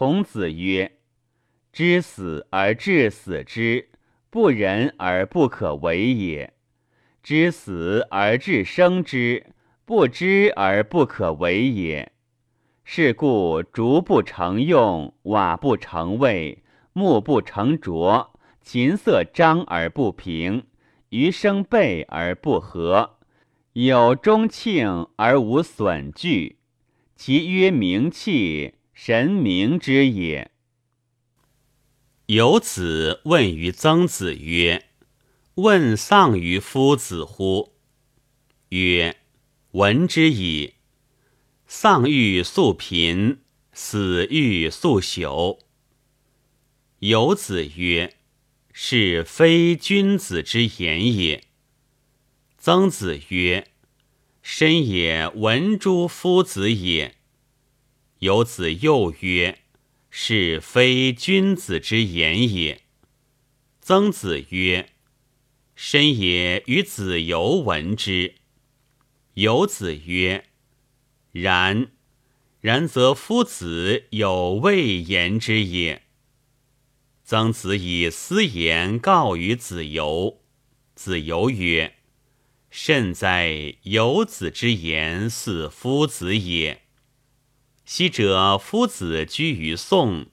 孔子曰：“知死而致死之，不仁而不可为也；知死而致生之，不知而不可为也。是故竹不成用，瓦不成味，木不成琢，琴瑟张而不平，余生备而不和，有中庆而无损惧。其曰名器。”神明之也。有子问于曾子曰：“问丧于夫子乎？”曰：“闻之矣。丧欲速贫，死欲速朽。”有子曰：“是非君子之言也。”曾子曰：“深也闻诸夫子也。”有子又曰：“是非君子之言也。”曾子曰：“深也与子游闻之。”有子曰：“然，然则夫子有未言之也。”曾子以私言告于子游，子游曰：“甚哉！有子之言似夫子也。”昔者夫子居于宋，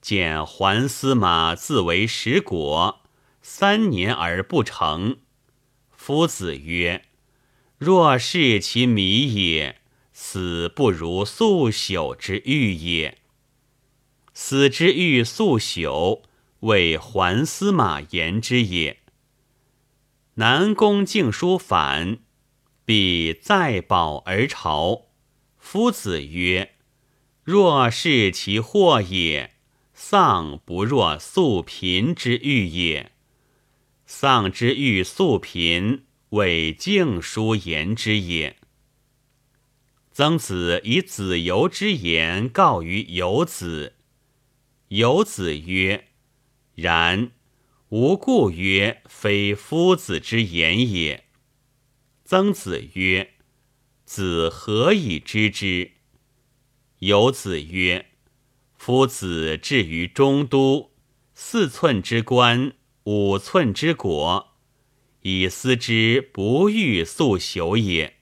见桓司马自为食国，三年而不成。夫子曰：“若是其迷也，死不如速朽之欲也。死之欲速朽，为桓司马言之也。”南宫敬书反，必再保而朝。夫子曰。若是其祸也，丧不若速贫之欲也。丧之欲速贫，为敬书言之也。曾子以子游之言告于游子，游子曰：“然，吾故曰非夫子之言也。”曾子曰：“子何以知之？”有子曰：“夫子至于中都，四寸之官，五寸之国，以思之不欲速朽也。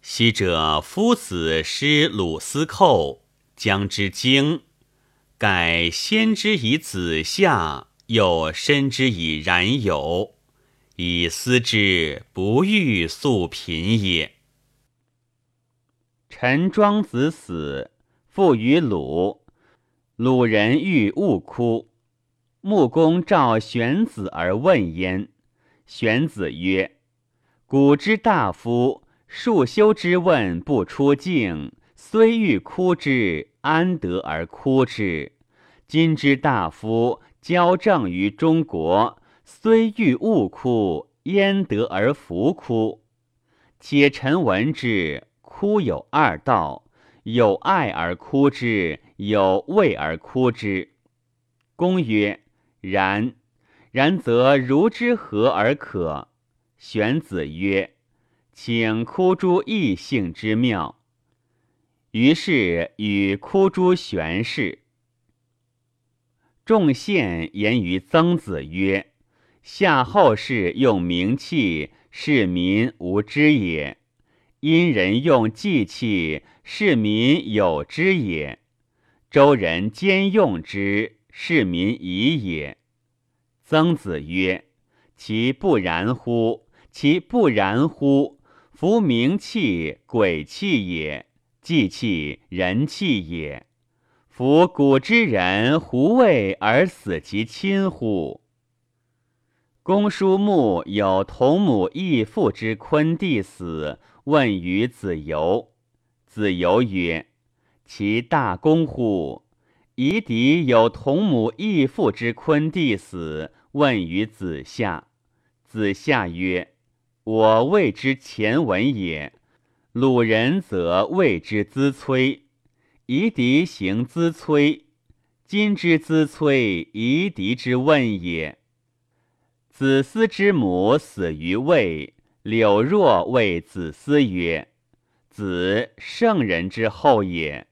昔者夫子失鲁司寇，将之京，盖先之以子夏，又申之以冉有，以思之不欲速贫也。”陈庄子死，父于鲁。鲁人欲勿哭。穆公召玄子而问焉。玄子曰：“古之大夫，数修之问不出境，虽欲哭之，安得而哭之？今之大夫，交政于中国，虽欲勿哭，焉得而弗哭？且臣闻之。”哭有二道，有爱而哭之，有畏而哭之。公曰：然。然则如之何而可？玄子曰：请哭诸异性之妙。于是与哭诸玄氏。众献言于曾子曰：夏后氏用名器，是民无知也。殷人用祭器，市民有之也；周人兼用之，市民疑也。曾子曰：“其不然乎？其不然乎？夫名器，鬼器也；祭器，人器也。夫古之人，胡为而死其亲乎？”公叔穆有同母异父之昆弟死。问于子游，子游曰：“其大公乎？”夷狄有同母异父之昆弟死，问于子夏，子夏曰：“我谓之前文也。鲁人则谓之资催，夷狄行资催，今之资催，夷狄之问也。子思之母死于魏。”柳若谓子思曰：“子圣人之后也，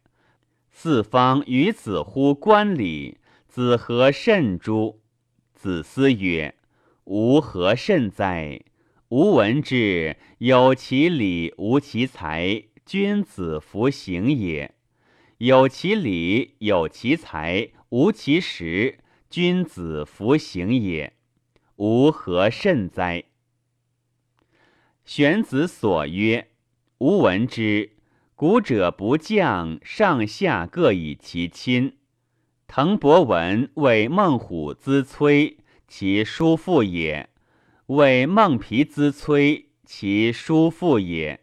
四方于子乎观礼，子何甚诸？”子思曰：“吾何甚哉？吾闻之，有其礼，无其才，君子弗行也；有其礼，有其才，无其实，君子弗行也。吾何甚哉？”玄子所曰：“吾闻之，古者不降，上下各以其亲。滕伯文为孟虎之崔，其叔父也；为孟皮之崔，其叔父也。”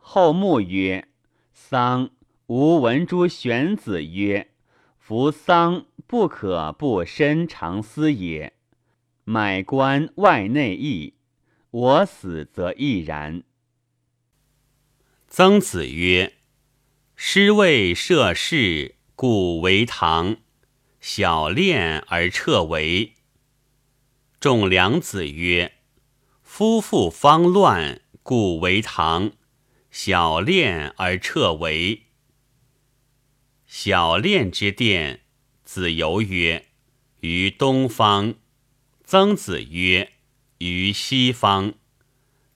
后穆曰：“丧，吾闻诸玄子曰：‘夫丧不可不深长思也。’买官外内义。”我死则亦然。曾子曰：“师谓涉世，故为堂；小练而彻为。”仲良子曰：“夫妇方乱，故为堂；小练而彻为。”小练之殿，子游曰：“于东方。”曾子曰。于西方，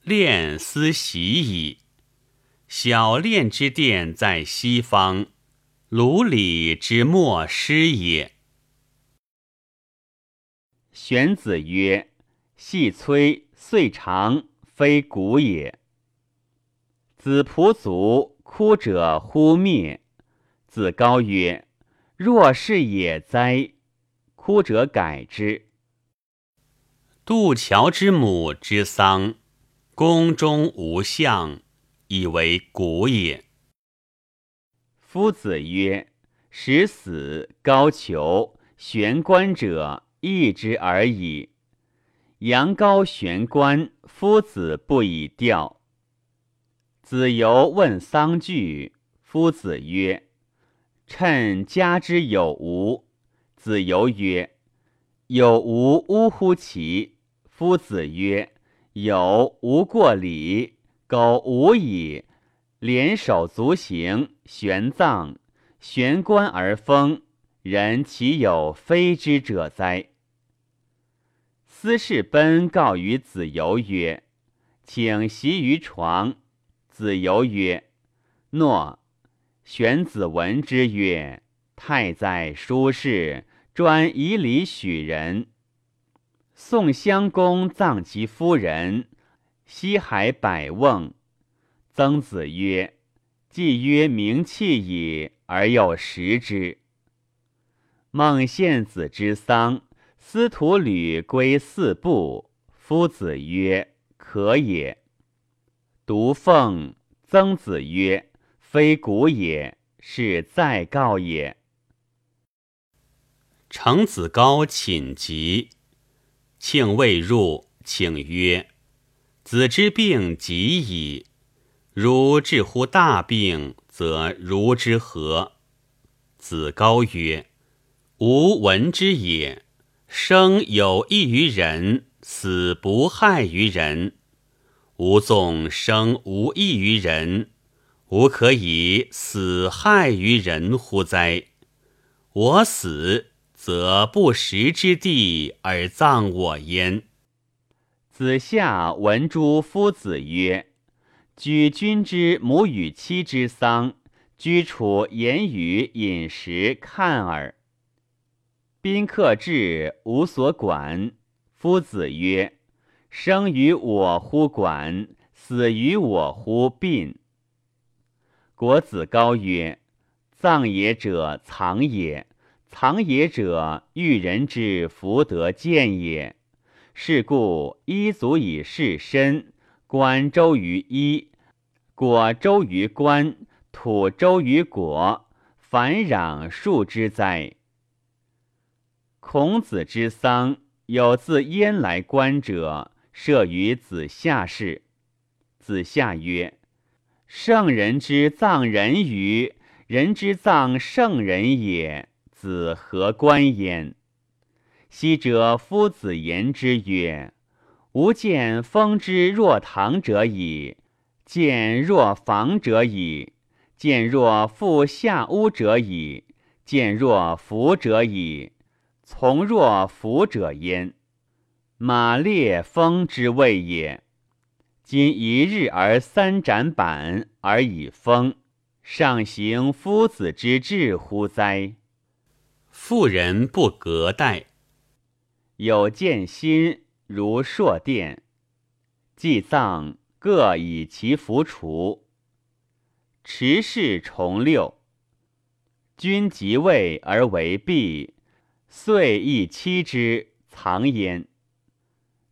练思习矣。小练之殿在西方，鲁礼之莫失也。玄子曰：“细崔岁长，非古也。”子仆卒，哭者忽灭。子高曰：“若是也哉！”哭者改之。杜桥之母之丧，宫中无相，以为古也。夫子曰：“使死高俅悬棺者，义之而已。阳高悬棺，夫子不以吊。”子游问丧具，夫子曰：“趁家之有无？”子游曰：“有无呜乎其？”夫子曰：“有无过礼，苟无矣。连手足行，玄葬，玄关而封，人其有非之者哉？”司士奔告于子游曰：“请席于床。”子游曰：“诺。”玄子闻之曰：“太宰舒适，专以礼许人。”宋襄公葬其夫人，西海百瓮。曾子曰：“既曰名器矣，而又食之。”孟献子之丧，司徒吕归四部。夫子曰：“可也。”独奉。曾子曰：“非古也，是在告也。”程子高寝疾。庆未入，请曰：“子之病极矣。如治乎大病，则如之何？”子高曰：“吾闻之也。生有益于人，死不害于人。吾纵生无益于人，吾可以死害于人乎哉？我死。”则不食之地而葬我焉。子夏闻诸夫子曰：“举君之母与妻之丧，居处言语饮食看耳。宾客至，无所管。”夫子曰：“生于我乎管，死于我乎殡。”国子高曰：“葬也者，藏也。”藏也者，欲人之福德见也。是故一足以事身，官周于一，果周于官，土周于果，凡攘数之哉？孔子之丧，有自燕来观者，设于子夏氏。子夏曰：“圣人之葬人于人之葬圣人也。”子何观焉？昔者夫子言之曰：“吾见封之若堂者矣，见若房者矣。见若负下屋者矣，见若服者矣，从若服者焉。马列风之谓也。今一日而三斩板而以风，上行夫子之志乎哉？妇人不隔代，有见心如朔殿，祭葬各以其服除。持事重六，君即位而为弊，遂亦妻之藏焉。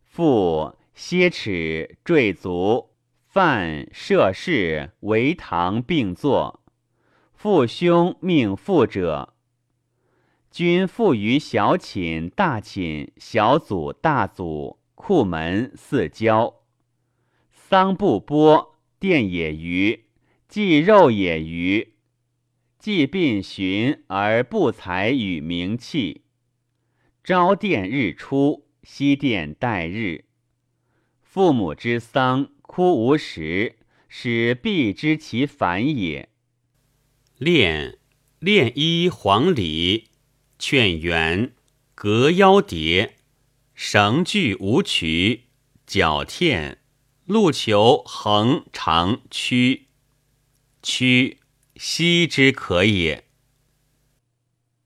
父歇齿坠足，犯涉事为堂并坐。父兄命父者，君父于小寝、大寝、小祖、大祖、库门四郊，丧不播，殿也余，祭肉也余，祭病寻而不才与名器。朝殿日出。西殿待日，父母之丧，哭无时，使必知其反也。练练衣黄鹂，劝圆隔腰叠，绳锯无曲，脚忝，路求横长曲，曲息之可也。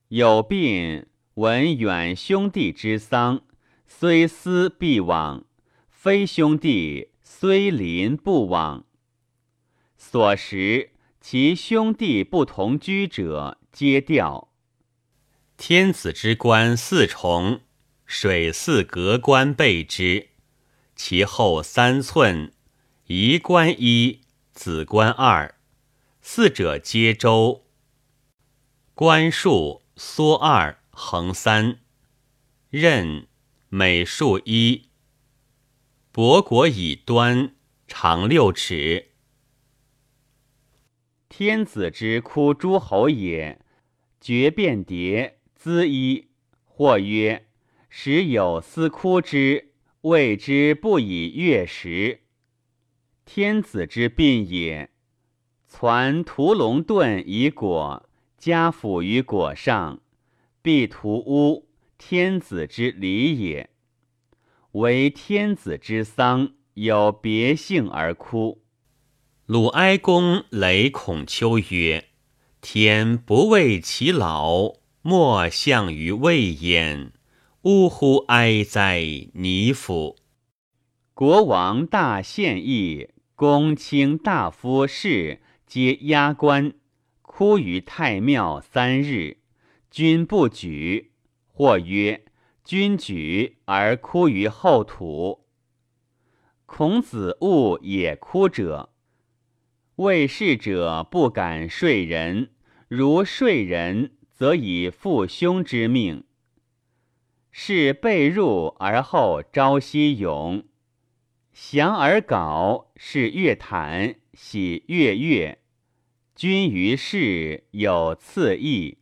有病闻远兄弟之丧。虽思必往，非兄弟虽邻不往。所食其兄弟不同居者，皆掉。天子之官四重，水四隔官备之，其后三寸，仪官一，子官二，四者皆周。官数缩二，横三，任。每数一，博果以端，长六尺。天子之哭诸侯也，绝变蝶，咨一。或曰：时有司哭之，谓之不以月食。天子之病也，传屠龙盾以果，家斧于果上，必屠屋。天子之礼也，为天子之丧，有别姓而哭。鲁哀公雷孔丘曰：“天不畏其老，莫向于未焉。呜呼哀哉！尼夫！国王大献议，公卿大夫士皆压冠，哭于太庙三日，君不举。”或曰：“君举而哭于后土。”孔子恶也哭者，为事者不敢睡人，如睡人，则以父兄之命。是被入而后朝夕勇，降而稿，是乐坦，喜乐乐。君于是有次意。